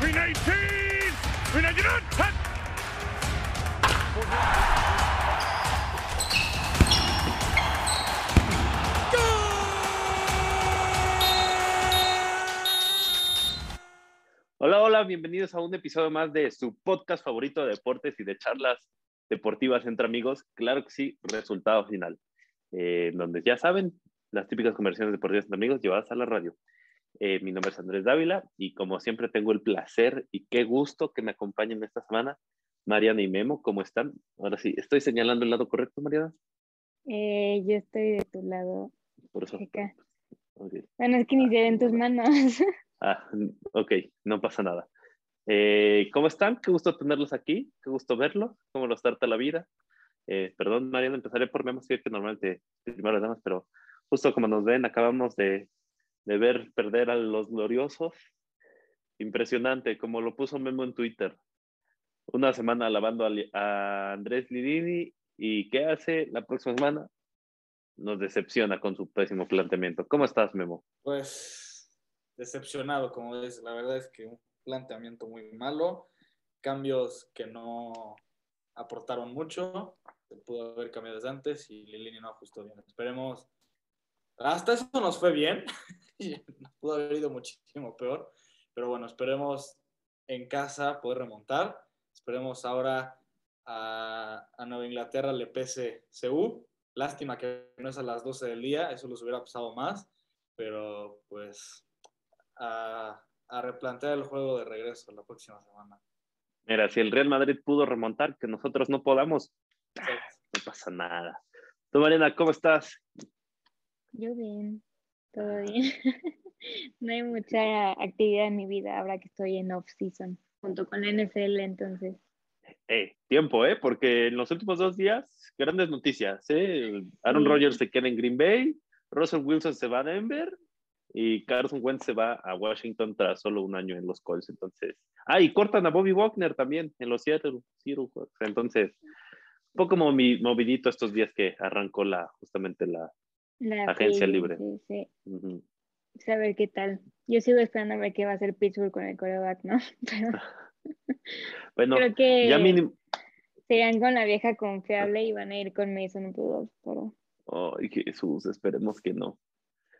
319! 319! Hola, hola, bienvenidos a un episodio más de su podcast favorito de deportes y de charlas deportivas entre amigos. Claro que sí, resultado final. Eh, donde ya saben, las típicas conversaciones deportivas entre amigos llevadas a la radio. Eh, mi nombre es Andrés Dávila y como siempre tengo el placer y qué gusto que me acompañen esta semana Mariana y Memo. ¿Cómo están? Ahora sí, ¿estoy señalando el lado correcto, Mariana? Eh, yo estoy de tu lado. Por eso. Acá. Ok. Bueno, es que inicié en tus manos. Ah, ok, no pasa nada. Eh, ¿Cómo están? Qué gusto tenerlos aquí, qué gusto verlos, cómo los trata la vida. Eh, perdón, Mariana, empezaré por Memo, sí que normalmente primero las damas, pero justo como nos ven, acabamos de, de ver perder a los gloriosos. Impresionante, como lo puso Memo en Twitter. Una semana alabando a, Andrés Lidini y ¿qué hace la próxima semana? Nos decepciona con su pésimo planteamiento. ¿Cómo estás, Memo? Pues decepcionado, como dices. La verdad es que un planteamiento muy malo, cambios que no aportaron mucho, se pudo haber cambiado desde antes y Lilini no ajustó bien. Esperemos, hasta eso nos fue bien, pudo haber ido muchísimo peor, pero bueno, esperemos en casa poder remontar, esperemos ahora a, a Nueva Inglaterra le pese CU, lástima que no es a las 12 del día, eso les hubiera pasado más, pero pues a, a replantear el juego de regreso la próxima semana. Mira, si el Real Madrid pudo remontar, que nosotros no podamos, no pasa nada. Tú, Mariana, ¿cómo estás? Yo bien, todo bien. No hay mucha actividad en mi vida ahora que estoy en off-season, junto con la NFL, entonces. Eh, tiempo, ¿eh? Porque en los últimos dos días, grandes noticias, ¿eh? Aaron Sí. Rodgers se queda en Green Bay, Russell Wilson se va a Denver y Carson Wentz se va a Washington tras solo un año en los Colts. Entonces, ah, y cortan a Bobby Wagner también en los Seattle Seahawks. Entonces, un poco movi- movidito estos días que arrancó la, justamente la, La Agencia libre. Sí, ujú. Saber qué tal. Yo sigo esperando a ver qué va a hacer Pittsburgh con el coreback, ¿no? Pero bueno, creo que ya mínimo, se irán con la vieja confiable y van a ir con Mason Rudolph, pero Ay, Jesús, esperemos que no.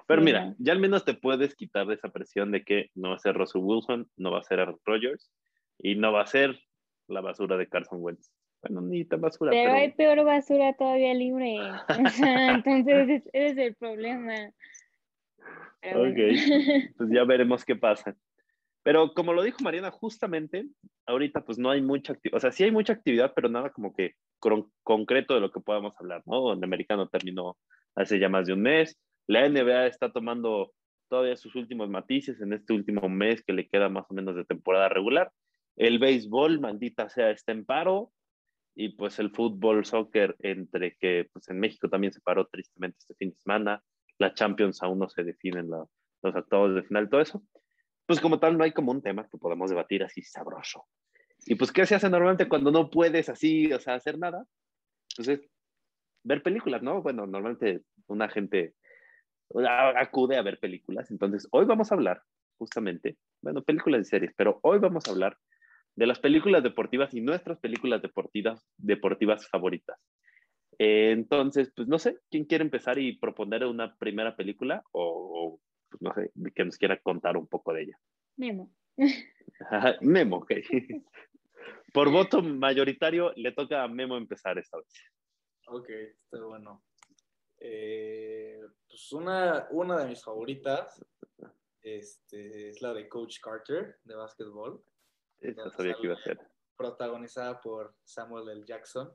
Pero Sí, mira, ya al menos te puedes quitar de esa presión de que no va a ser Russell Wilson, no va a ser Aaron Rodgers y no va a ser la basura de Carson Wentz. Bueno, ni tan basura, Pero pero, hay peor basura todavía libre. Entonces ese ese es el problema. Pero bueno. Ok. pues ya veremos qué pasa. Pero como lo dijo Mariana, justamente ahorita pues no hay mucha actividad, o sea, sí hay mucha actividad, pero nada como que con- concreto de lo que podamos hablar, ¿no? El americano terminó hace ya más de un mes, la NBA está tomando todavía sus últimos matices en este último mes que le queda más o menos de temporada regular. El béisbol, maldita sea, está en paro y pues el fútbol, soccer, entre que pues en México también se paró tristemente este fin de semana, la Champions aún no se definen la- los octavos de final, todo eso. Pues como tal no hay como un tema que podamos debatir así sabroso. Y pues, ¿qué se hace normalmente cuando no puedes así, o sea, hacer nada? Pues es ver películas, ¿no? Bueno, normalmente una gente acude a ver películas. Entonces, hoy vamos a hablar justamente, bueno, películas y series, pero hoy vamos a hablar de las películas deportivas y nuestras películas deportivas, deportivas favoritas. Eh, entonces, pues no sé, ¿quién quiere empezar y proponer una primera película o, o, pues, no sé, que nos quiera contar un poco de ella? Memo. Memo, ok. Por voto mayoritario le toca a Memo empezar esta vez. Ok, está bueno. Eh, pues una, una de mis favoritas este, es la de Coach Carter de básquetbol, Esa sabía que iba a ser. protagonizada por Samuel L. Jackson.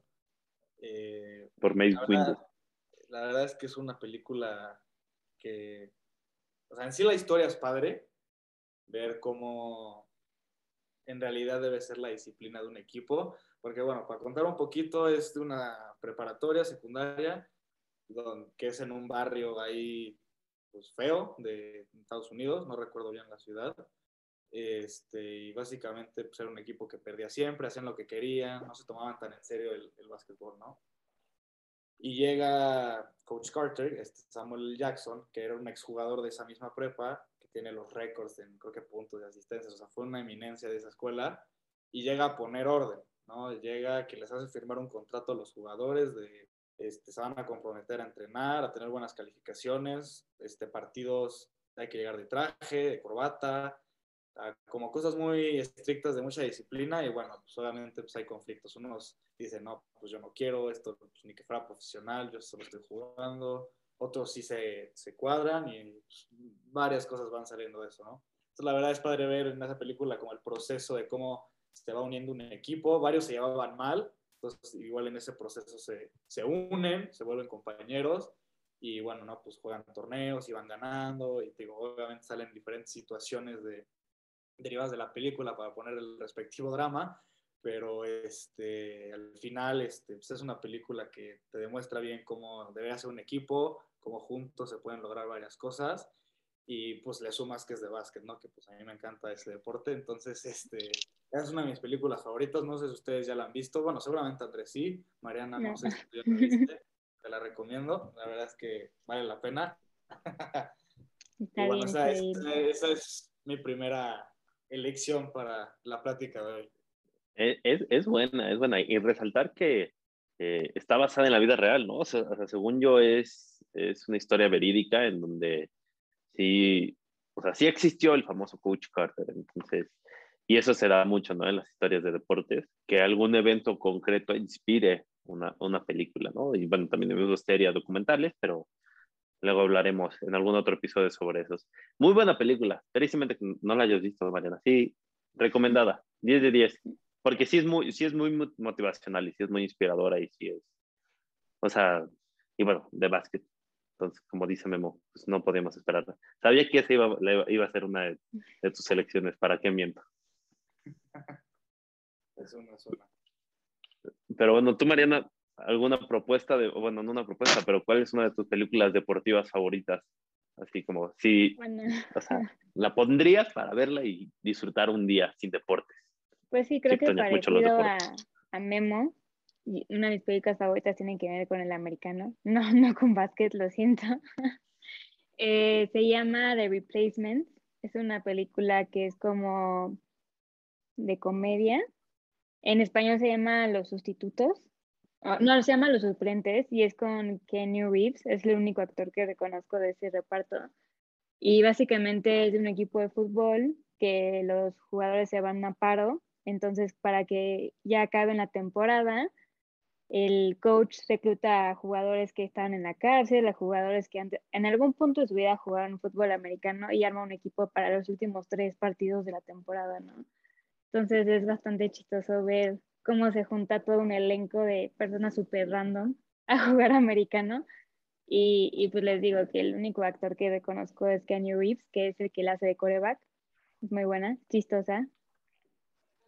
Eh, Por Mace la, Windu. verdad, la verdad es que es una película que, o sea, en sí la historia es padre, ver cómo en realidad debe ser la disciplina de un equipo, porque bueno, para contar un poquito, es de una preparatoria secundaria, don- que es en un barrio ahí pues feo de Estados Unidos, no recuerdo bien la ciudad. Este, y básicamente pues, era un equipo que perdía siempre, hacían lo que querían, no se tomaban tan en serio el, básquetbol, ¿no? Y llega Coach Carter, este Samuel Jackson, que era un exjugador de esa misma prepa, que tiene los récords en creo que puntos de asistencia, o sea, fue una eminencia de esa escuela y llega a poner orden, ¿no? Llega que les hace firmar un contrato a los jugadores de este, se van a comprometer a entrenar, a tener buenas calificaciones, este, partidos hay que llegar de traje, de corbata, como cosas muy estrictas de mucha disciplina y bueno, pues obviamente pues hay conflictos. Unos dicen, no, pues yo no quiero esto, pues, ni que fuera profesional, yo solo estoy jugando. Otros sí se, se cuadran y pues, varias cosas van saliendo de eso, ¿no? Entonces la verdad es padre ver en esa película como el proceso de cómo se va uniendo un equipo, varios se llevaban mal, entonces igual en ese proceso se, se unen, se vuelven compañeros y bueno, no, pues juegan torneos y van ganando y digo, obviamente salen diferentes situaciones de, derivadas de la película para poner el respectivo drama, pero este, al final este, pues es una película que te demuestra bien cómo debe ser un equipo, cómo juntos se pueden lograr varias cosas y pues le sumas que es de básquet, ¿no? Que pues a mí me encanta ese deporte, entonces este, es una de mis películas favoritas, no sé si ustedes ya la han visto, bueno, seguramente Andrés sí, Mariana no, sé si tú ya la viste, te la recomiendo, la verdad es que vale la pena. Está bien, esa, es, esa es mi primera elección para la plática de hoy. Es, es, buena, es buena. Y resaltar que eh, está basada en la vida real, ¿no? O sea, según yo, es, es una historia verídica en donde sí, o sea, sí existió el famoso Coach Carter. Entonces, y eso se da mucho, ¿no? En las historias de deportes, que algún evento concreto inspire una, una película, ¿no? Y bueno, también hemos series documentales, pero luego hablaremos en algún otro episodio sobre esos. Muy buena película, tristemente no la hayas visto, Mariana. Sí, recomendada, 10 de 10, porque sí es muy, sí es muy motivacional y sí es muy inspiradora y sí es, o sea, y bueno, de básquet. Entonces, como dice Memo, pues no podíamos esperarla. Sabía que esa iba, iba a ser una de, tus selecciones, ¿para qué miento? Es una sola. Pero bueno, tú, Mariana, ¿alguna propuesta de, bueno, no una propuesta, pero cuál es una de tus películas deportivas favoritas? Así como, si, o sea, la pondrías para verla y disfrutar un día sin deportes. Pues sí, creo que parecido a, a Memo, una de mis películas favoritas tiene que ver con el americano, no, no con básquet, lo siento. Eh, se llama The Replacement, es una película que es como de comedia. En español se llama Los Sustitutos. Ah, no, se llama Los Suplentes y es con Kenny Reeves, es el único actor que reconozco de ese reparto. Y básicamente es un equipo de fútbol que los jugadores se van a paro, entonces para que ya acabe la temporada, el coach recluta a jugadores que están en la cárcel, a jugadores que en algún punto de su vida jugaron fútbol americano y arma un equipo para los últimos tres partidos de la temporada, ¿no? Entonces es bastante chistoso ver cómo se junta todo un elenco de personas súper random a jugar americano. Y, y, pues les digo que el único actor que reconozco es Kenny Reeves, que es el que la hace de coreback. Es muy buena, chistosa.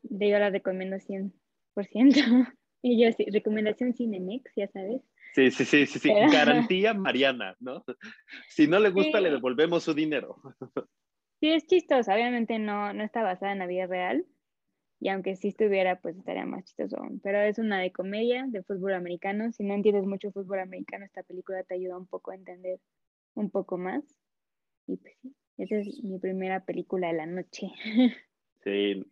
De yo la recomiendo 100%. y yo sí, recomendación Cinemex, ya sabes. Sí, sí, sí, sí, sí. garantía Mariana, ¿no? Si no le gusta, le devolvemos su dinero. Sí, es chistosa, obviamente no, no está basada en la vida real, y aunque sí estuviera, pues estaría más chistoso aún. Pero es una de comedia, de fútbol americano. Si no entiendes mucho fútbol americano, esta película te ayuda un poco a entender un poco más. Y pues sí, esa es mi primera película de la noche. Sí,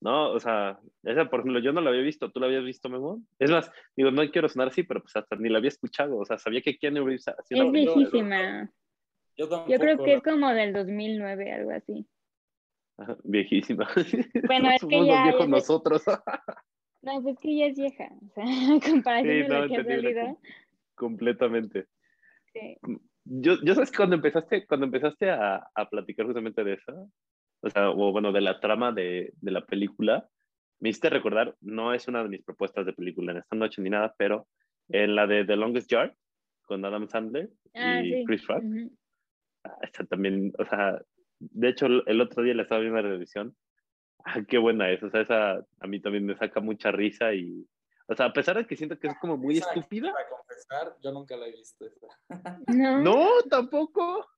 no, o sea, esa por ejemplo yo no la había visto, ¿tú la habías visto, Memo? Es más, digo, no quiero sonar así, pero pues hasta ni la había escuchado, o sea, sabía que Keanu Reeves Es viejísima. Yo, yo creo que es como del 2009, algo así. Viejísima. Bueno, es que ya, viejos nosotros. No, pues que ya es vieja. O sea, comparación sí, lo que ha Completamente. Sí. Yo, yo sabes que cuando empezaste, cuando empezaste a, a, platicar justamente de esa, o sea, o bueno, de la trama de, de, la película, me hiciste recordar, no es una de mis propuestas de película en esta noche ni nada, pero en la de The Longest Yard, con Adam Sandler ah, y Chris Rock, uh también, o sea, de hecho, el otro día le estaba viendo la revisión. Ah, qué buena es. O sea, esa a mí también me saca mucha risa y. O sea, a pesar de que siento que es como muy estúpida. Para confesar, yo nunca la he visto. No. no, tampoco.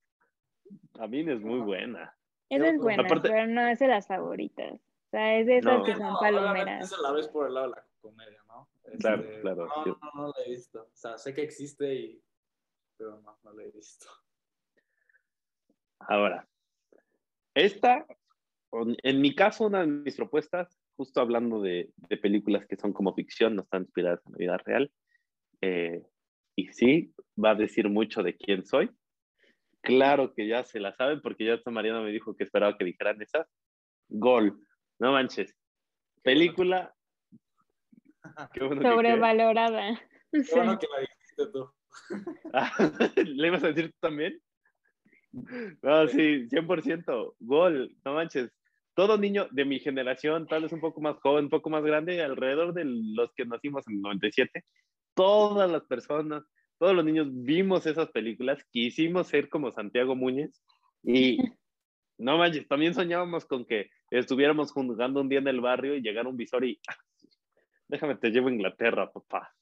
A mí es muy buena. Esa es buena, pero no es de las favoritas. O sea, es de esas que son palomeras. Esa la ves por el lado de la comedia, ¿no? claro, este, claro. No, no, no la he visto. O sea, sé que existe y... Pero no, no la he visto. Ahora, esta, en mi caso, una de mis propuestas, justo hablando de, de películas que son como ficción, no están inspiradas en la vida real, eh, y sí, va a decir mucho de quién soy. Claro que ya se la saben, porque ya esta Mariana me dijo que esperaba que dijeran esa. Gol, no manches. Película. Sobrevalorada. Qué bueno que la dijiste tú. ¿Le ibas a decir tú también? No, sí, 100%. Gol, no manches. Todo niño de mi generación, tal vez un poco más joven, un poco más grande, alrededor de los que nacimos en el 97, todas las personas, todos los niños vimos esas películas, quisimos ser como Santiago Muñez y no manches, también soñábamos con que estuviéramos jugando un día en el barrio y llegara un visor y déjame te llevo a Inglaterra, papá.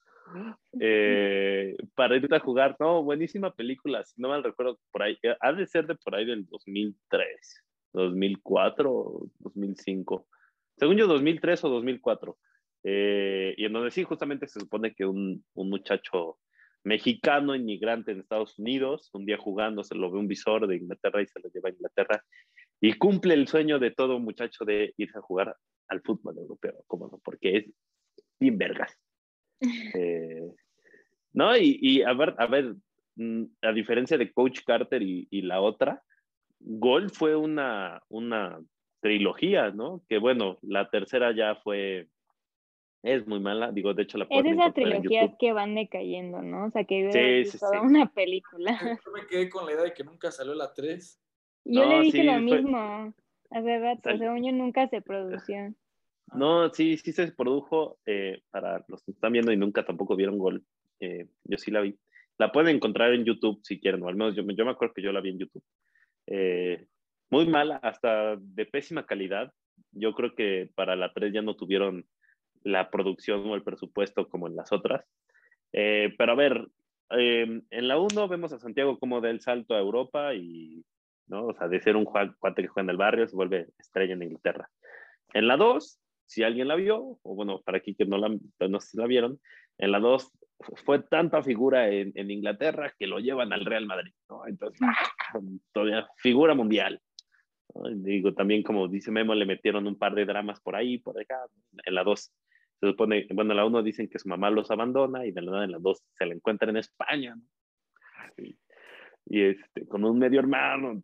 Eh, para irte a jugar. No, buenísima película, si no mal recuerdo, por ahí, eh, ha de ser de por ahí del 2003, 2004, 2005. Según yo, 2003 o 2004. Eh, y en donde sí, justamente se supone que un, muchacho mexicano, inmigrante en Estados Unidos, un día jugando se lo ve un visor de Inglaterra y se lo lleva a Inglaterra y cumple el sueño de todo muchacho de irse a jugar al fútbol europeo, como no, porque es bien vergas. Eh, no, y, y, a ver, a ver, mm, a diferencia de Coach Carter y, y la otra, Gol fue una, una trilogía, ¿no? Que bueno, la tercera ya fue, es muy mala, digo, de hecho la Es esas trilogías que van decayendo, ¿no? O sea, que sí, sí, toda una película. Yo me quedé con la idea de que nunca salió la 3. Yo le dije lo mismo, hace rato, Sal... según yo nunca se produció. No, sí, sí se produjo eh, para los que están viendo y nunca tampoco vieron Gol. Eh, yo sí la vi. La pueden encontrar en YouTube si quieren, o al menos yo, yo me acuerdo que yo la vi en YouTube. Eh, muy mala, hasta de pésima calidad. Yo creo que para la 3 ya no tuvieron la producción o el presupuesto como en las otras. Pero a ver, en la 1 vemos a Santiago como da el salto a Europa y, ¿no? O sea, de ser un cuate que juega en el barrio se vuelve estrella en Inglaterra. En la 2, si alguien la vio, o bueno, para aquí que no la, no la vieron, en la 2 fue tanta figura en, en, Inglaterra que lo llevan al Real Madrid, ¿no? Entonces, todavía figura mundial. ¿no? Digo, también como dice Memo, le metieron un par de dramas por ahí, por acá. En la 2 se supone, bueno, en la 1 dicen que su mamá los abandona y de la en la 2 se la encuentran en España, ¿no? y, y, este, con un medio hermano.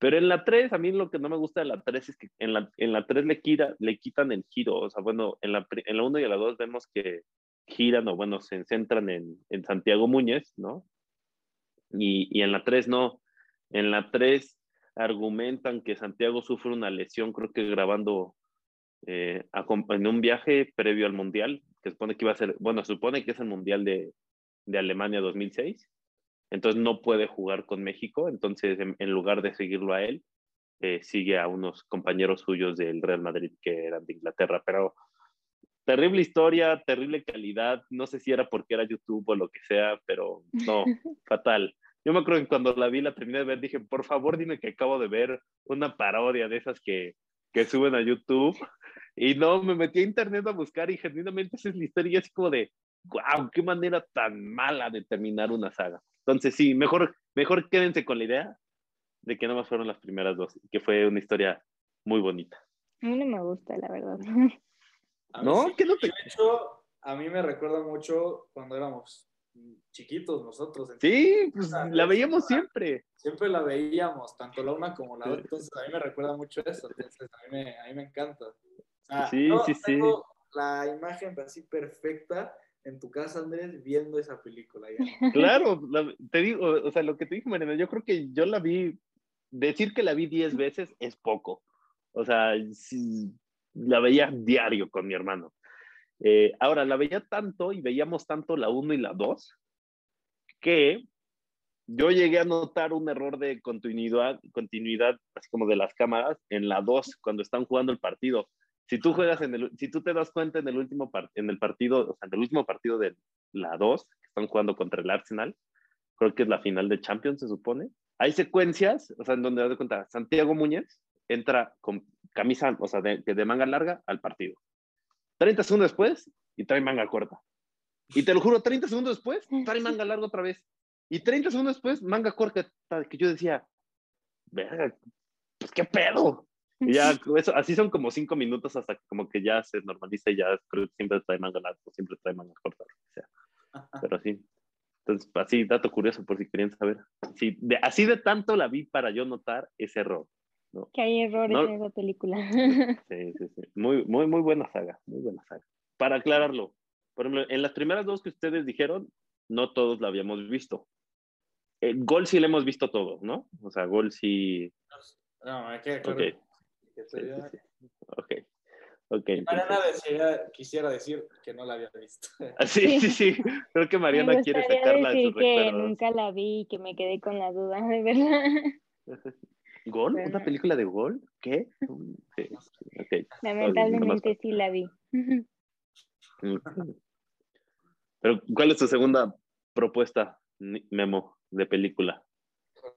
Pero en la 3, a mí lo que no me gusta de la 3 es que en la, en la 3 le, quita, le quitan el giro. O sea, bueno, en la, en la 1 y en la 2 vemos que giran o bueno, se centran en, en Santiago Muñez, ¿no? Y, y, en la 3 no. En la 3 argumentan que Santiago sufre una lesión, creo que grabando eh, en un viaje previo al Mundial, que supone que iba a ser, bueno, supone que es el Mundial de, de Alemania 2006, entonces no puede jugar con México, entonces en, en lugar de seguirlo a él, eh, sigue a unos compañeros suyos del Real Madrid que eran de Inglaterra, pero terrible historia, terrible calidad, no sé si era porque era YouTube o lo que sea, pero no, fatal. Yo me acuerdo que cuando la vi, la terminé de ver, dije, por favor dime que acabo de ver una parodia de esas que, que suben a YouTube. Y no, me metí a internet a buscar y genuinamente esa es la historia y así como de, wow, qué manera tan mala de terminar una saga. Entonces sí, mejor, mejor quédense con la idea de que no más fueron las primeras dos, que fue una historia muy bonita. A mí no me gusta, la verdad. ¿No? Sí, ¿Qué no te... De hecho, a mí me recuerda mucho cuando éramos chiquitos nosotros. Sí, pues la veíamos siempre. Siempre la veíamos, tanto la una como la otra. Entonces a mí me recuerda mucho eso. Entonces a mí me, a mí me encanta. O sea, sí, no sí, sí. La imagen así perfecta en tu casa, Andrés, viendo esa película. Claro, la, te digo, o sea, lo que te dije, Mariana, yo creo que yo la vi, decir que la vi 10 veces es poco. O sea, la veía diario con mi hermano. Eh, ahora, la veía tanto y veíamos tanto la 1 y la 2 que yo llegué a notar un error de continuidad, continuidad así como de las cámaras en la 2 cuando están jugando el partido. Si tú juegas en el, si tú te das cuenta en el último part, en el partido, o sea, en el último partido de la 2, que están jugando contra el Arsenal, creo que es la final de Champions, se supone. Hay secuencias, o sea, en donde das cuenta, Santiago Muñez entra con camisa, o sea, de, de manga larga al partido. 30 segundos después y trae manga corta. Y te lo juro, 30 segundos después trae manga larga otra vez. Y 30 segundos después, manga corta, que yo decía, verga, pues qué pedo. Y ya, eso, así son como cinco minutos hasta que como que ya se normaliza y ya creo que siempre trae manga largo, siempre trae manga corta, o sea. Pero sí. Entonces, así, dato curioso por si querían saber. Sí, de, así de tanto la vi para yo notar ese error. ¿no? Que hay errores en esa película. Sí, sí, sí. Muy, muy, muy buena saga, muy buena saga. Para aclararlo, por ejemplo, en las primeras dos que ustedes dijeron, no todos la habíamos visto. Eh, Gol sí le hemos visto todos, ¿no? O sea, Gol sí. No, claro. Ok. Ok. okay Mariana decía, quisiera decir que no la había visto. Ah, sí, sí, sí. Creo que Mariana quiere sacarla de su que nunca la vi y que me quedé con la duda, de verdad. ¿Gol? ¿Una película de Gol? ¿Qué? Sí, okay. Lamentablemente sí la vi. Pero, ¿cuál es tu segunda propuesta, Memo, de película?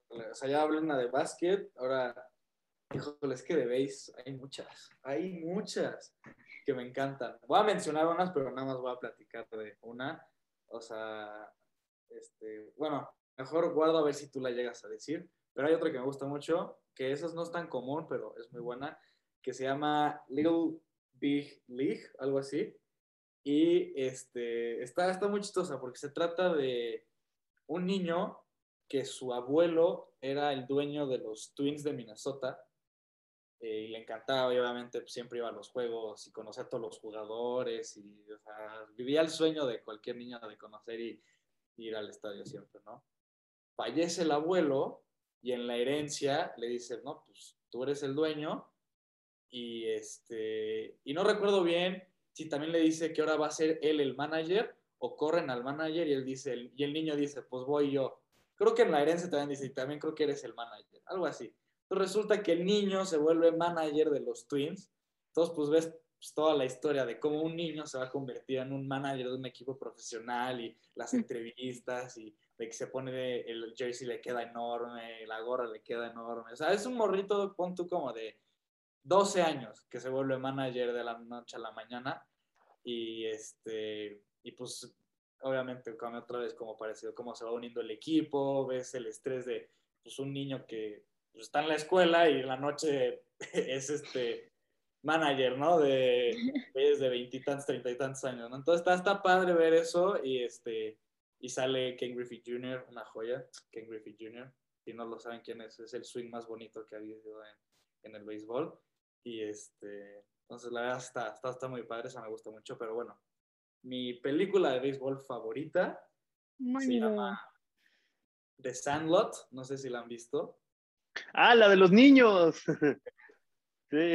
O sea, ya hablé una de básquet, ahora, híjole, es que de hay muchas, hay muchas que me encantan. Voy a mencionar unas, pero nada más voy a platicar de una. O sea, este, bueno, mejor guardo a ver si tú la llegas a decir. Pero hay otra que me gusta mucho, que esa no es tan común, pero es muy buena, que se llama Little Big League, algo así. Y este, está, está muy chistosa porque se trata de un niño que su abuelo era el dueño de los Twins de Minnesota eh, y le encantaba, obviamente, pues, siempre iba a los juegos y conocía a todos los jugadores y vivía el sueño de cualquier niño de conocer y, y ir al estadio siempre, ¿no? Fallece el abuelo y en la herencia le dice, no, pues tú eres el dueño y este, y no recuerdo bien si también le dice que ahora va a ser él el manager o corren al manager y él dice, y el niño dice, pues voy yo. Creo que en la herencia también dice, también creo que eres el manager, algo así. Entonces resulta que el niño se vuelve manager de los Twins. Entonces, pues ves pues, toda la historia de cómo un niño se va a convertir en un manager de un equipo profesional y las entrevistas y de que se pone el jersey le queda enorme, la gorra le queda enorme. O sea, es un morrito, pon tú como de 12 años que se vuelve manager de la noche a la mañana y este y pues obviamente como otra vez como parecido cómo se va uniendo el equipo ves el estrés de pues un niño que pues, está en la escuela y en la noche es este manager no de de veintitantos treinta y tantos años ¿no? entonces está, está padre ver eso y este y sale Ken Griffey Jr. una joya Ken Griffey Jr. si no lo saben quién es es el swing más bonito que ha habido en, en el béisbol y este, entonces la verdad está, está, está muy padre, esa me gusta mucho, pero bueno, mi película de béisbol favorita se llama The Sandlot, no sé si la han visto. Ah, la de los niños. sí.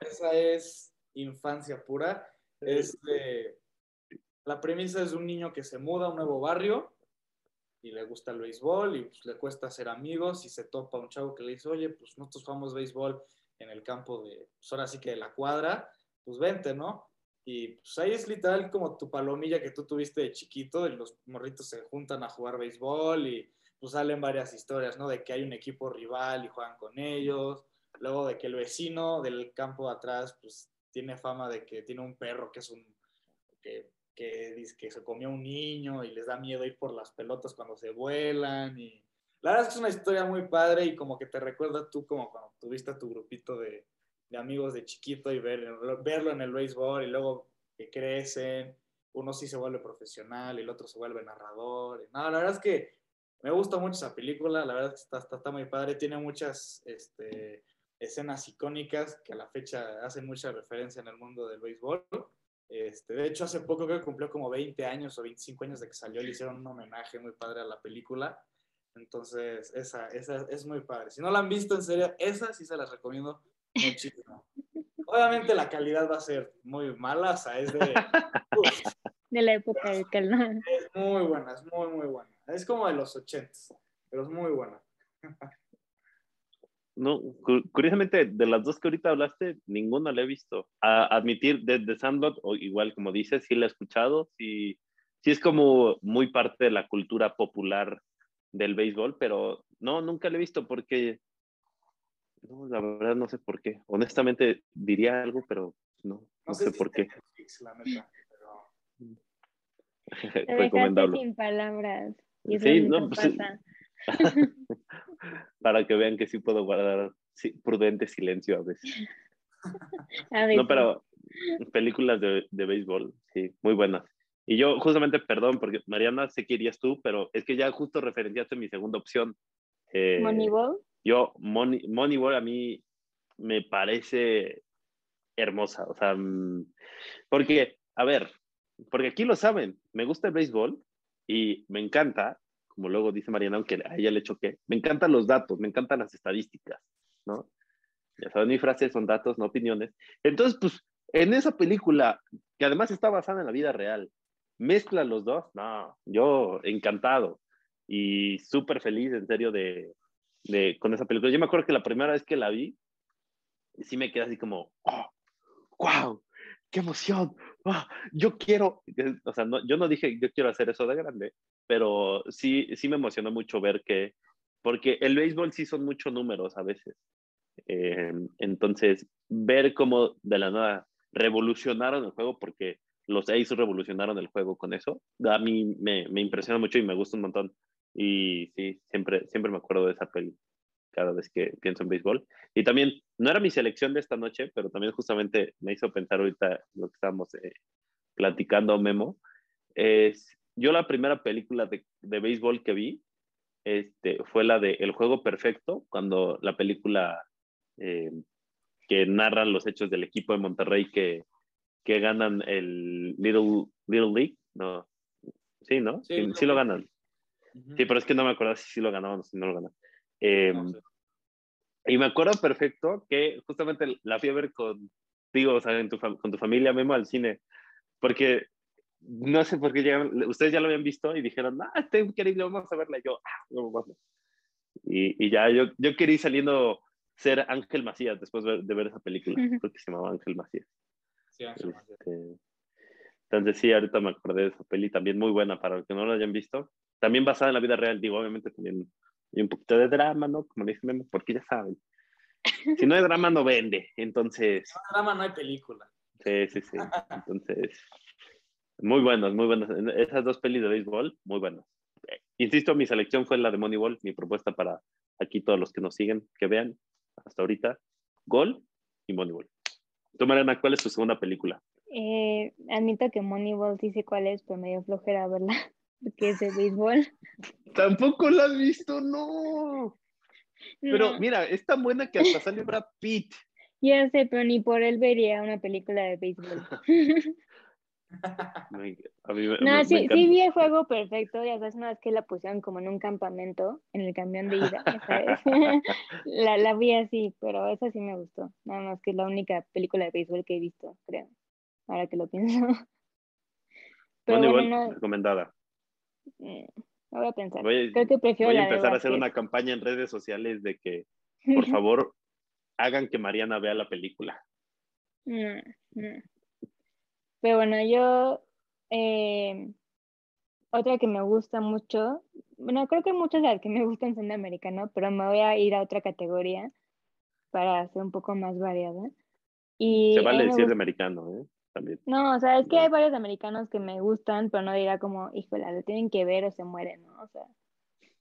esa es infancia pura. Este, la premisa es un niño que se muda a un nuevo barrio y le gusta el béisbol y pues, le cuesta ser amigos y se topa un chavo que le dice, oye, pues nosotros jugamos béisbol en el campo de, pues ahora sí que de la cuadra, pues vente, ¿no? Y pues ahí es literal como tu palomilla que tú tuviste de chiquito y los morritos se juntan a jugar béisbol y pues salen varias historias, ¿no? De que hay un equipo rival y juegan con ellos, luego de que el vecino del campo de atrás pues tiene fama de que tiene un perro que es un, que, que dice que se comió un niño y les da miedo ir por las pelotas cuando se vuelan y la verdad es que es una historia muy padre y como que te recuerda tú como cuando tuviste a tu grupito de, de amigos de chiquito y ver, verlo en el béisbol y luego que crecen, uno sí se vuelve profesional el otro se vuelve narrador. No, la verdad es que me gusta mucho esa película, la verdad está, está, está muy padre, tiene muchas este, escenas icónicas que a la fecha hacen mucha referencia en el mundo del béisbol. Este, de hecho, hace poco creo que cumplió como 20 años o 25 años de que salió, le hicieron un homenaje muy padre a la película. Entonces, esa, esa es muy padre. Si no la han visto, en serio, esa sí se las recomiendo muchísimo. Obviamente la calidad va a ser muy mala, o sea, es de... de la época de Calma. Es muy buena, es muy, muy buena. Es como de los ochentas, pero es muy buena. No, curiosamente, de las dos que ahorita hablaste, ninguna la he visto. A admitir, de, de Sandlot, o igual como dices, sí la he escuchado, sí, sí es como muy parte de la cultura popular del béisbol, pero no, nunca lo he visto porque, no, la verdad no sé por qué. Honestamente diría algo, pero no, no, sé, por qué. Recomendable. sin palabras. Sí, no, pues, para que vean que sí puedo guardar prudente silencio a veces. No, pero películas de, de béisbol, sí, muy buenas. Y yo justamente, perdón, porque Mariana, sé que irías tú, pero es que ya justo referenciaste mi segunda opción. Eh, Moneyball. Yo, Money, Moneyball a mí me parece hermosa, o sea, mm, porque, a ver, porque aquí lo saben, me gusta el béisbol y me encanta, como luego dice Mariana, aunque a ella le choque, me encantan los datos, me encantan las estadísticas, ¿no? Ya saben, mi frase son datos, no opiniones. Entonces, pues, en esa película, que además está basada en la vida real, mezcla los dos, no, yo encantado y súper feliz, en serio, de, de, con esa película. Yo me acuerdo que la primera vez que la vi, sí me quedé así como, oh, wow, qué emoción, oh, yo quiero, o sea, no, yo no dije yo quiero hacer eso de grande, pero sí, sí me emocionó mucho ver que, porque el béisbol sí son muchos números a veces. Eh, entonces, ver cómo de la nada revolucionaron el juego, porque los Ace revolucionaron el juego con eso, a mí me, me, impresiona mucho y me gusta un montón. Y sí, siempre, siempre me acuerdo de esa peli cada vez que pienso en béisbol. Y también, no era mi selección de esta noche, pero también justamente me hizo pensar ahorita lo que estábamos eh, platicando, Memo. Es, yo la primera película de, de béisbol que vi este, fue la de El Juego Perfecto, cuando la película eh, que narra los hechos del equipo de Monterrey que, que ganan el Little, Little League, no, sí, ¿no? Sí, sí, lo ganan. Sí, pero es que no me acuerdo si sí lo ganaban o si no lo ganan. Em, y me acuerdo perfecto que justamente la fui a ver con, digo, o sea, con tu familia, Memo, al cine, porque no sé por qué llegaron, ustedes ya lo habían visto y dijeron, ah, está increíble, vamos a verla. Y yo, ah, vamos. Y, y, ya, yo, yo quería ir saliendo ser Ángel Macías después de, ver esa película, porque se llamaba Ángel Macías. Sí, Ángel Macías. Este, entonces sí, ahorita me acordé de esa peli, también muy buena para los que no lo hayan visto. También basada en la vida real, digo, obviamente también y un poquito de drama, ¿no? Como dice Memo, porque ya saben. Si no hay drama, no vende. Entonces. No hay drama, no hay película. Sí, sí, sí. Entonces, muy buenos, muy buenos. Esas dos pelis de béisbol, muy buenas. Insisto, mi selección fue la de Moneyball, mi propuesta para aquí todos los que nos siguen, que vean hasta ahorita. Gol y Moneyball. Tú, Mariana, ¿cuál es tu segunda película? Eh, admito que Moneyball sí sé cuál es, pero me dio flojera verla que es de béisbol. Tampoco la has visto, no. Pero mira, es tan buena que hasta sale Brad Pitt. Ya sé, pero ni por él vería una película de béisbol. no, sí, sí vi el juego perfecto, ya sabes, una vez que la pusieron como en un campamento, en el camión de ida, la, la vi así, pero esa sí me gustó. Nada más que es la única película de béisbol que he visto, creo, ahora que lo pienso. Pero bueno, recomendada. Eh, voy a pensar. Creo que prefiero voy a empezar a hacer una campaña en redes sociales de que, por favor, hagan que Mariana vea la película. Pero bueno, yo, eh, otra que me gusta mucho, bueno, creo que muchas de las que me gustan son de americano, pero me voy a ir a otra categoría para ser un poco más variada. Y Se vale decir de americano, ¿eh? No, o sea, es que hay varios americanos que me gustan, pero no dirá como, híjole, lo tienen que ver o se mueren, ¿no? O sea,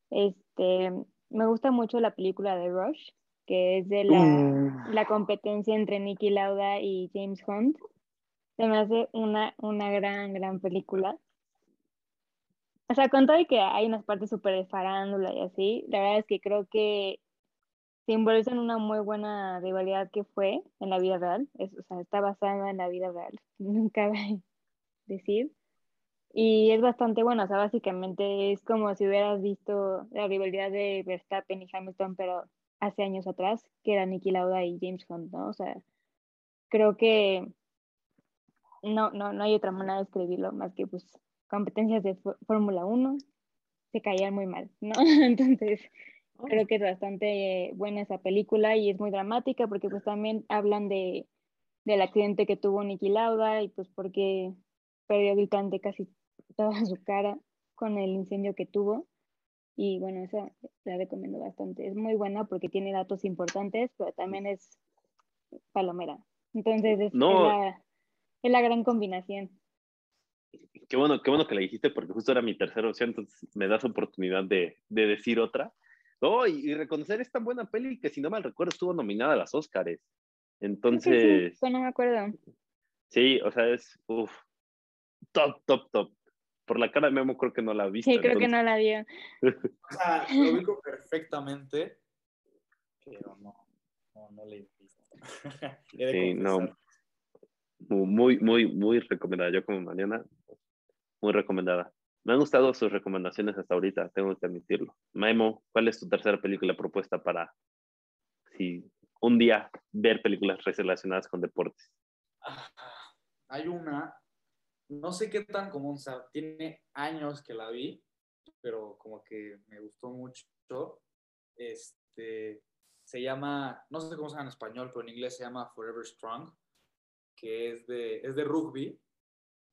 este, me gusta mucho la película de Rush, que es de la, uh. la competencia entre Nicky Lauda y James Hunt. Se me hace una, una gran, gran película. O sea, con todo y que hay unas partes súper de farándula y así, la verdad es que creo que simbolizan una muy buena rivalidad que fue en la vida real, o sea, está basada en la vida real, nunca decir. Y es bastante buena, o sea, básicamente es como si hubieras visto la rivalidad de Verstappen y Hamilton, pero hace años atrás, que era Nicky Lauda y James Hunt, ¿no? O sea, creo que no, no, no hay otra manera de escribirlo más que pues competencias de Fórmula 1 se caían muy mal, ¿no? Entonces, Creo oh. que es bastante buena esa película y es muy dramática porque pues también hablan de, del accidente que tuvo Nicky Lauda y pues porque perdió gritante casi toda su cara con el incendio que tuvo. Y bueno, esa la recomiendo bastante. Es muy buena porque tiene datos importantes, pero también es palomera. Entonces es, la, es la, gran combinación. Qué bueno, qué bueno que la dijiste porque justo era mi tercera opción, entonces me das oportunidad de, de decir otra No, y, reconocer esta buena peli que si no mal recuerdo estuvo nominada a las Oscars. Entonces... Sí, no me acuerdo. Sí, o sea, es uf, top, top, top. Por la cara de Memo creo que no la viste. Sí, creo que no la vio. o sea, lo ubico perfectamente, pero no, no, no le he visto. sí, no. Muy, muy, muy recomendada. Yo como Mariana, muy recomendada. Me han gustado sus recomendaciones hasta ahorita, tengo que admitirlo. Memo, ¿cuál es tu tercera película propuesta para si un día ver películas relacionadas con deportes? Ah, hay una, no sé qué tan común, o sea, tiene años que la vi, pero como que me gustó mucho. Este, se llama, no sé cómo se llama en español, pero en inglés se llama Forever Strong, que es de, es de rugby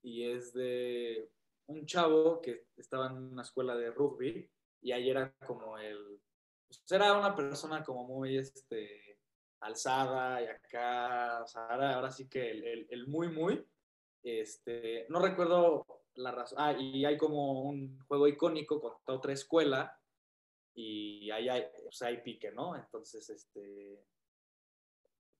y es de un chavo que estaba en una escuela de rugby y ahí era como el, pues era una persona como muy, este, alzada y acá, o sea, ahora, sí que el, el, muy, muy, este, no recuerdo la razón, ah, y hay como un juego icónico contra otra escuela y ahí hay, o sea, hay pique, ¿no? Entonces, este,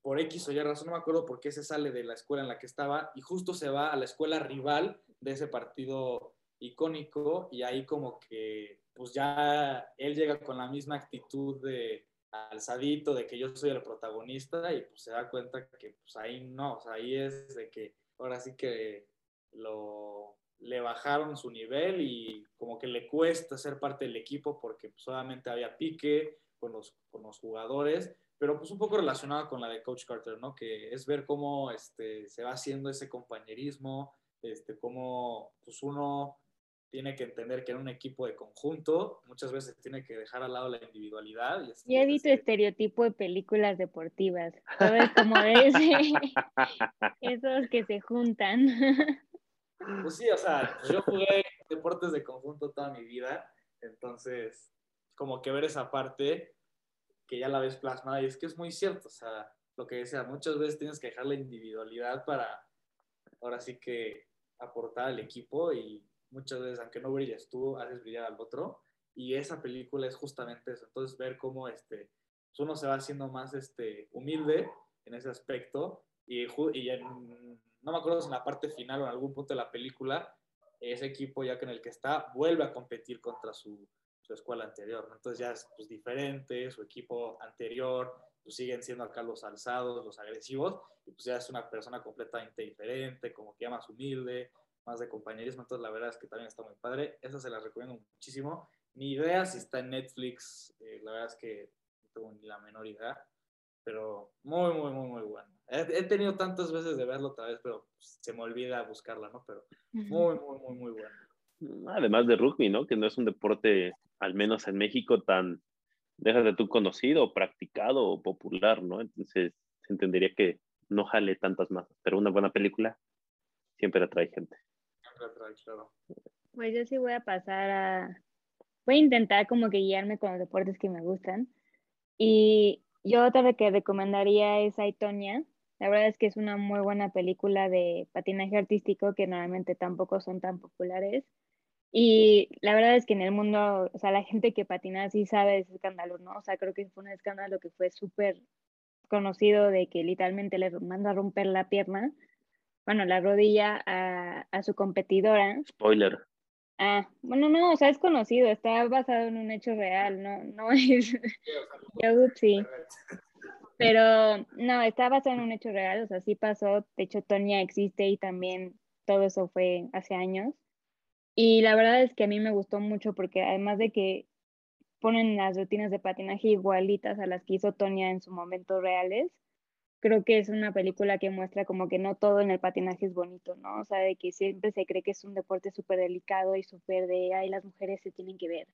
por X o Y razón, no me acuerdo por qué se sale de la escuela en la que estaba y justo se va a la escuela rival de ese partido icónico y ahí como que pues ya él llega con la misma actitud de alzadito, de que yo soy el protagonista y pues se da cuenta que pues ahí no, o sea, ahí es de que ahora sí que lo, le bajaron su nivel y como que le cuesta ser parte del equipo porque pues solamente había pique con los, con los jugadores pero pues un poco relacionado con la de Coach Carter, ¿no? Que es ver cómo este, se va haciendo ese compañerismo, este, cómo pues uno tiene que entender que en un equipo de conjunto muchas veces tiene que dejar al lado la individualidad. Y, he visto estereotipo de películas deportivas, todo es como de esos que se juntan. Pues sí, o sea, yo jugué deportes de conjunto toda mi vida, entonces como que ver esa parte que ya la ves plasmada y es que es muy cierto, o sea, lo que decía, muchas veces tienes que dejar la individualidad para ahora sí que aportar al equipo y muchas veces, aunque no brilles tú, haces brillar al otro y esa película es justamente eso, entonces ver cómo este, pues uno se va haciendo más este, humilde en ese aspecto y, y no me acuerdo si en la parte final o en algún punto de la película, ese equipo ya que en el que está vuelve a competir contra su, su escuela anterior. Entonces ya es pues, diferente, su equipo anterior, pues siguen siendo acá los alzados, los agresivos, y pues ya es una persona completamente diferente, como que ya más humilde, más de compañerismo. Entonces la verdad es que también está muy padre. Esa se la recomiendo muchísimo. Ni idea si está en Netflix, eh, la verdad es que no tengo ni la menor idea, pero muy, muy, muy, muy bueno. He, tenido tantas veces de verlo otra vez, pero pues, se me olvida buscarla, ¿no? Pero muy, muy, muy, muy bueno. Además de rugby, ¿no? Que no es un deporte, al menos en México, tan, déjate tú conocido, practicado o popular, ¿no? Entonces se entendería que no jale tantas más, pero una buena película siempre atrae gente. Siempre atrae, claro. Pues yo sí voy a pasar a, voy a intentar como que guiarme con los deportes que me gustan. Y yo otra que recomendaría es Aitonia. La verdad es que es una muy buena película de patinaje artístico que normalmente tampoco son tan populares. Y la verdad es que en el mundo, o sea, la gente que patina sí sabe de ese escándalo, ¿no? O sea, creo que fue un escándalo que fue súper conocido de que literalmente le mandó a romper la pierna, bueno, la rodilla a, a su competidora. Spoiler. Ah, bueno, no, o sea, es conocido, está basado en un hecho real, no, no es. Yo, sí. Pero no, está basado en un hecho real, o sea, sí pasó. De hecho, Tonya existe y también todo eso fue hace años. Y la verdad es que a mí me gustó mucho porque además de que ponen las rutinas de patinaje igualitas a las que hizo Tonya en su momento reales, creo que es una película que muestra como que no todo en el patinaje es bonito, ¿no? O sea, de que siempre se cree que es un deporte súper delicado y súper de, ay, las mujeres se tienen que ver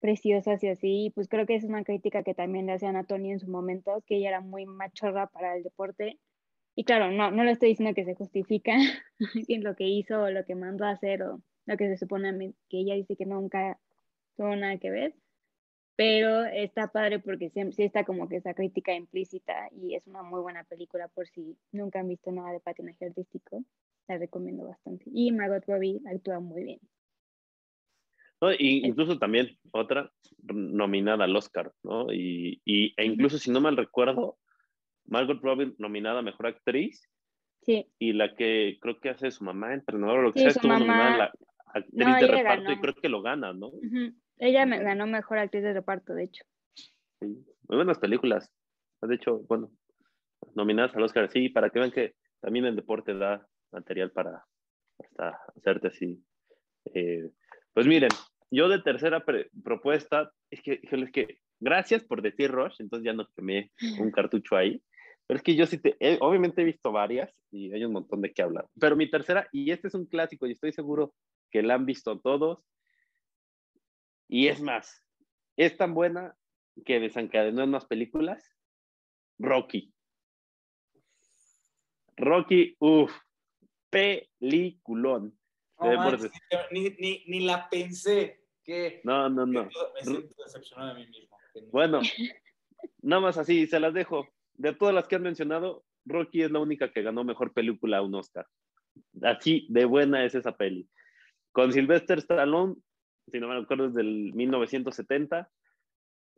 preciosas y así, y pues creo que es una crítica que también le hacían a Tonya en su momento, que ella era muy machorra para el deporte. Y claro, no, no le estoy diciendo que se justifica en lo que hizo o lo que mandó a hacer o lo que se supone que ella dice que nunca tuvo nada que ver, pero está padre porque siempre, sí está como que esa crítica implícita y es una muy buena película por si nunca han visto nada de patinaje artístico, la recomiendo bastante. Y Margot Robbie actúa muy bien. incluso también otra nominada al Oscar, ¿no? Y, y, e incluso si no mal recuerdo, Margot Robbie nominada a Mejor Actriz. Sí. Y la que creo que hace su mamá, entrenador, lo que sea, estuvo nominada a la actriz de reparto y creo que lo gana, ¿no? Ella me ganó Mejor Actriz de Reparto, de hecho. Sí. Muy buenas películas. De hecho, bueno, nominadas al Oscar, sí, para que vean que también el deporte da material para hasta hacerte así. Eh, pues miren, yo de tercera propuesta, es que, es que gracias por decir Rush, entonces ya no quemé un cartucho ahí. Pero es que yo sí, te, obviamente he visto varias y hay un montón de qué hablar. Pero mi tercera, y este es un clásico y estoy seguro que la han visto todos. Y es más, es tan buena que desencadenó en más películas. Rocky. Rocky, uff, peliculón. ni, ni, ni la pensé. Que, no, no, no. Me siento decepcionado de mí mismo. Bueno, nada más así, se las dejo. De todas las que han mencionado, Rocky es la única que ganó mejor película a un Oscar. Así de buena es esa peli. Con Sylvester Stallone, si no me acuerdo, es del 1970.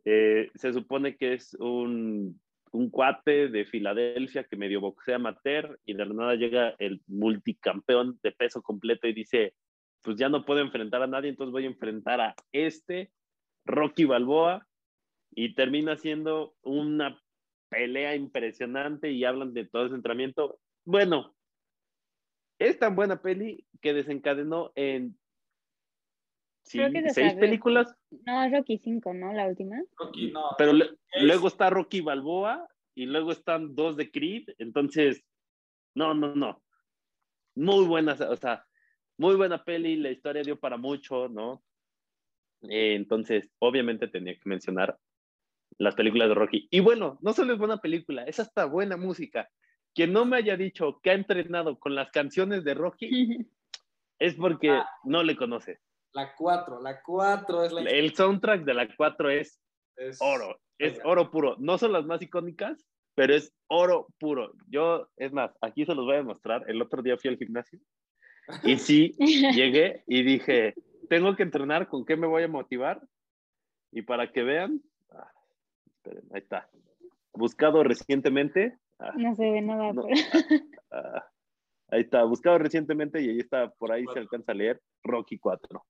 Eh, se supone que es un, un, cuate de Filadelfia que medio boxea amateur y de la nada llega el multicampeón de peso completo y dice, pues ya no puedo enfrentar a nadie, entonces voy a enfrentar a este, Rocky Balboa, y termina siendo una pelea impresionante y hablan de todo ese entrenamiento. Bueno, es tan buena peli que desencadenó en seis películas. No, Rocky 5, ¿no? La última. Rocky, no. Pero luego está Rocky Balboa y luego están dos de Creed, entonces, no, no, no. Muy buenas, o sea, muy buena peli, la historia dio para mucho, ¿no? Eh, entonces, obviamente tenía que mencionar las películas de Rocky. Y bueno, no solo es buena película, es hasta buena música. Quien no me haya dicho que ha entrenado con las canciones de Rocky es porque ah. no le conoce. La 4, la 4 es la... El soundtrack de la 4 es, oro, es oro puro. No son las más icónicas, pero es oro puro. Yo, es más, aquí se los voy a mostrar. El otro día fui al gimnasio y sí, llegué y dije, tengo que entrenar, ¿con qué me voy a motivar? Y para que vean, ah, esperen, ahí está. Buscado recientemente. Ah, no se ve nada. Ah, ahí está, buscado recientemente y ahí está, por ahí se alcanza a leer Rocky 4.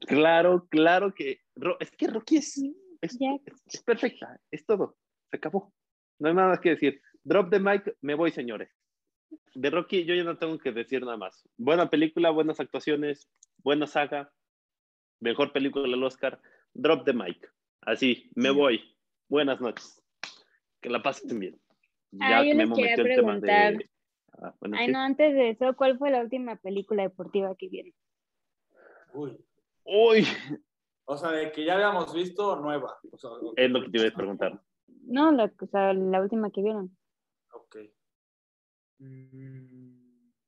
Claro, claro que es que Rocky es, es, es, perfecta, es todo, se acabó. No hay nada más que decir. Drop the mic, me voy, señores de Rocky yo ya no tengo que decir nada más. Buena película, buenas actuaciones, buena saga, mejor película del Oscar. Drop the mic. Así, me voy. Buenas noches. Que la pasen bien. Ya que me metió el tema de... Ah, Ay, no, antes de eso, ¿cuál fue la última película deportiva que vieron? Uy. Uy. O sea, de que ya habíamos visto nueva. es lo que te iba a preguntar. No, la, o sea, la última que vieron. Ok. Mm.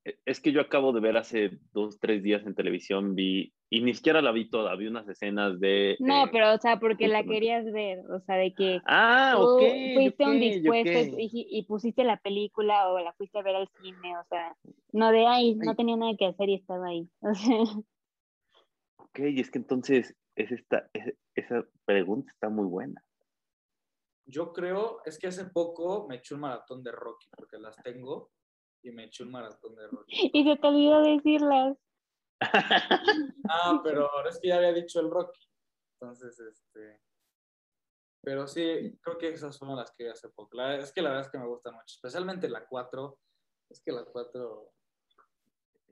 E, es que yo acabo de ver hace dos, tres días en televisión, vi, y ni siquiera la vi toda, vi unas escenas de... No, pero, o sea, porque la querías ver, o sea, de que... Ah, tú Fuiste un dispuesto y, pusiste la película o la fuiste a ver al cine, o sea, no de ahí, no tenía nada que hacer y estaba ahí, o sea... Ok, y es que entonces es esta, esa pregunta está muy buena. Yo creo, es que hace poco me eché un maratón de Rocky, porque las tengo, y me eché un maratón de Rocky. Y se te olvidó decirlas. ah, pero es que ya había dicho el Rocky. Entonces, este. Pero sí, creo que esas son las que hace poco. es que la verdad es que me gustan mucho, especialmente la 4. Es que la 4.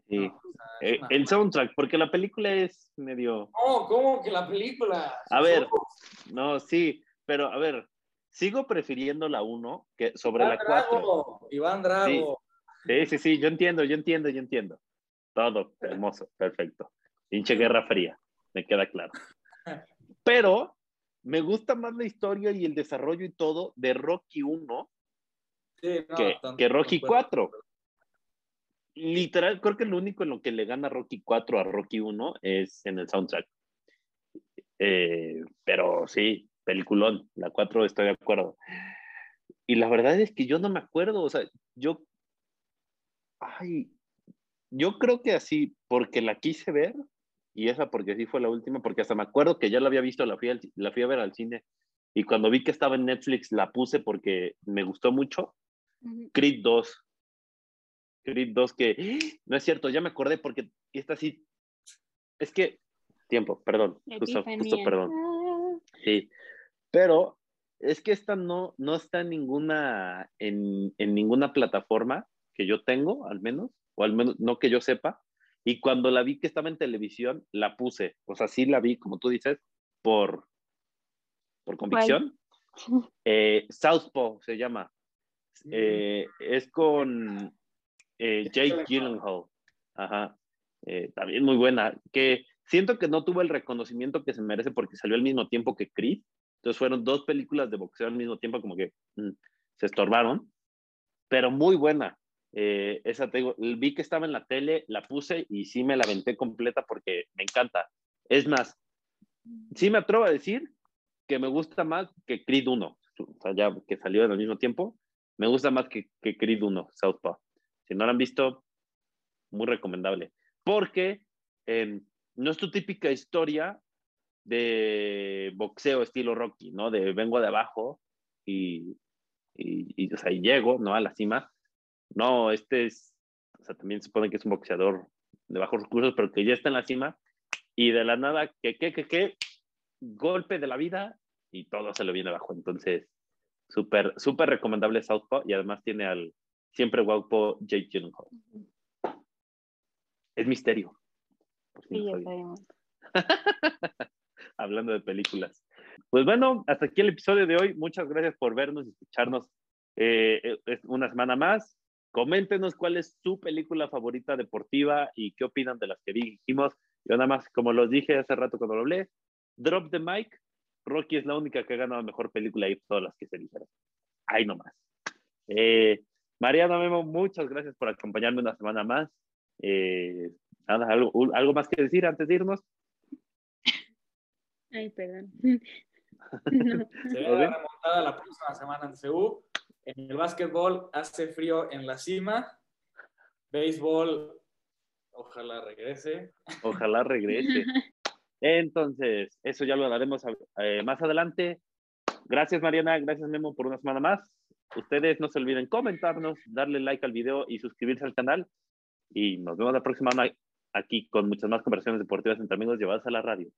Sí. Eh, el soundtrack, porque la película es medio. No, ¿cómo que la película? A ver, no, sí, pero a ver, sigo prefiriendo la 1 que sobre la 4. Iván Drago. Sí, sí, sí, yo entiendo, yo entiendo, yo entiendo. Todo hermoso, perfecto. Pinche Guerra Fría, me queda claro. Pero me gusta más la historia y el desarrollo y todo de Rocky 1 que, Rocky 4. Literal, creo que lo único en lo que le gana Rocky 4 a Rocky 1 es en el soundtrack. Eh, pero sí, peliculón, la 4 estoy de acuerdo. Y la verdad es que yo no me acuerdo, o sea, yo Ay, yo creo que así, porque la quise ver, y esa porque sí fue la última, porque hasta me acuerdo que ya la había visto, la fui, la fui a ver al cine y cuando vi que estaba en Netflix la puse porque me gustó mucho. Creed 2. Creed 2 que no es cierto, ya me acordé porque esta sí es que tiempo, perdón, justo, justo perdón. Sí. Pero es que esta no no está en ninguna en, en ninguna plataforma que yo tengo, al menos, o al menos no que yo sepa. Y cuando la vi que estaba en televisión, la puse. O sea, sí la vi, como tú dices, por, por convicción. Eh, Southpaw se llama. Eh, es con eh, Jake Gyllenhaal. Ajá. Eh, también muy buena. Que siento que no tuvo el reconocimiento que se merece porque salió al mismo tiempo que Creed. Entonces fueron dos películas de boxeo al mismo tiempo, como que mm, se estorbaron. Pero muy buena. Eh, esa te vi que estaba en la tele, la puse y sí me la aventé completa porque me encanta. Es más, sí me atrevo a decir que me gusta más que Creed 1, o sea, ya que salió al mismo tiempo, me gusta más que, que Creed 1, Southpaw. Si no lo han visto, muy recomendable. Porque em, no es tu típica historia de boxeo estilo Rocky, ¿no? De vengo de abajo y, y, o sea, y llego, ¿no? A la cima no, este es, o sea, también se supone que es un boxeador de bajos recursos, pero que ya está en la cima y de la nada, que, que, que, que, golpe de la vida y todo se lo viene abajo. Entonces, súper, súper recomendable Southpaw y además tiene al siempre guapo Jake Gyllenhaal. Es misterio. Sí, ya sabemos. Hablando de películas. Pues bueno, hasta aquí el episodio de hoy. Muchas gracias por vernos y escucharnos eh, una semana más. Coméntenos cuál es su película favorita deportiva y qué opinan de las que dijimos. Yo nada más, como los dije hace rato cuando lo hablé, Drop the Mic, Rocky es la única que ha ganado mejor película y todas las que se dijeron. Ahí nomás. Eh, Mariana Memo, muchas gracias por acompañarme una semana más. Eh, ¿algo, más que decir antes de irnos? Ay, perdón. Se ve la remontada la próxima semana en CU. En el básquetbol hace frío en la cima. Béisbol, ojalá regrese. Ojalá regrese. Entonces, eso ya lo hablaremos eh, más adelante. Gracias, Mariana. Gracias, Memo, por una semana más. Ustedes no se olviden comentarnos, darle like al video y suscribirse al canal. Y nos vemos la próxima semana aquí con muchas más conversaciones deportivas entre amigos llevadas a la radio.